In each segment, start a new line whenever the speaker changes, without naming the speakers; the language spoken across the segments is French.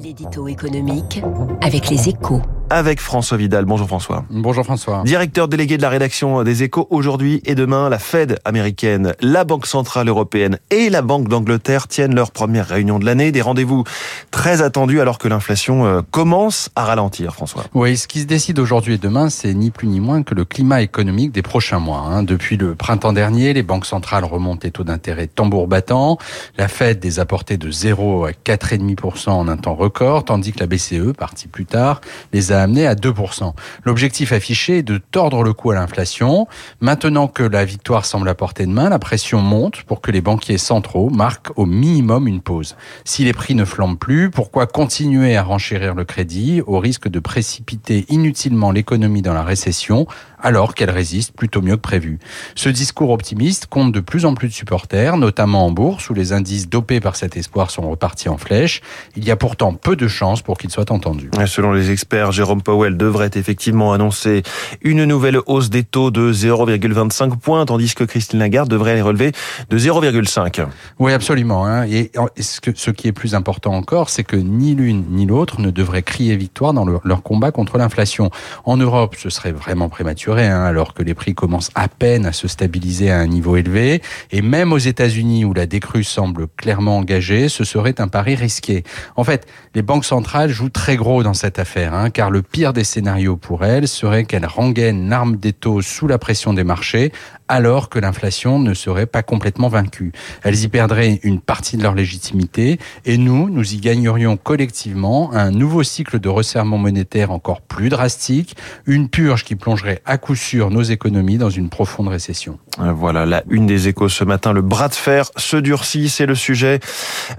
L'édito économique avec les échos.
Avec François Vidal. Bonjour François.
Bonjour François.
Directeur délégué de la rédaction des échos aujourd'hui et demain, la Fed américaine, la Banque Centrale Européenne et la Banque d'Angleterre tiennent leur première réunion de l'année. Des rendez-vous très attendus alors que l'inflation euh, commence à ralentir, François.
Oui, ce qui se décide aujourd'hui et demain, c'est ni plus ni moins que le climat économique des prochains mois. Hein. Depuis le printemps dernier, les banques centrales remontent les taux d'intérêt tambour battant. La Fed les a portés de 0 à 4,5% en un temps record, tandis que la BCE, partie plus tard, les a amenés à 2%. L'objectif affiché est de tordre le cou à l'inflation. Maintenant que la victoire semble à portée de main, la pression monte pour que les banquiers centraux marquent au minimum une pause. Si les prix ne flambent plus, pourquoi continuer à renchérir le crédit au risque de précipiter inutilement l'économie dans la récession alors qu'elle résiste plutôt mieux que prévu? Ce discours optimiste compte de plus en plus de supporters, notamment en bourse, où les indices dopés par cet espoir sont repartis en flèche. Il y a pourtant peu de chances pour qu'il soit entendu.
Selon les experts, Jérôme Powell devrait effectivement annoncer une nouvelle hausse des taux de 0,25 points, tandis que Christine Lagarde devrait les relever de 0,5.
Oui, absolument. Hein. Et ce qui est plus important encore, c'est que ni l'une ni l'autre ne devraient crier victoire dans leur combat contre l'inflation. En Europe, ce serait vraiment prématuré Hein, alors que les prix commencent à peine à se stabiliser à un niveau élevé. Et même aux États-Unis, où la décrue semble clairement engagée, ce serait un pari risqué. En fait, les banques centrales jouent très gros dans cette affaire, hein, car le pire des scénarios pour elles serait qu'elles rengainent l'arme des taux sous la pression des marchés, alors que l'inflation ne serait pas complètement vaincue. Elles y perdraient une partie de leur légitimité, et nous, nous y gagnerions collectivement un nouveau cycle de resserrement monétaire encore plus drastique, une purge qui plongerait à coup sûr nos économies dans une profonde récession.
Voilà, la une des échos ce matin, le bras de fer se durcit, c'est le sujet.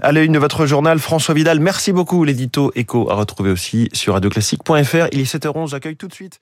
À la une de votre journal, François Vidal, merci beaucoup. L'édito écho à retrouver aussi sur radioclassique.fr. Il est 7h11, j'accueille tout de suite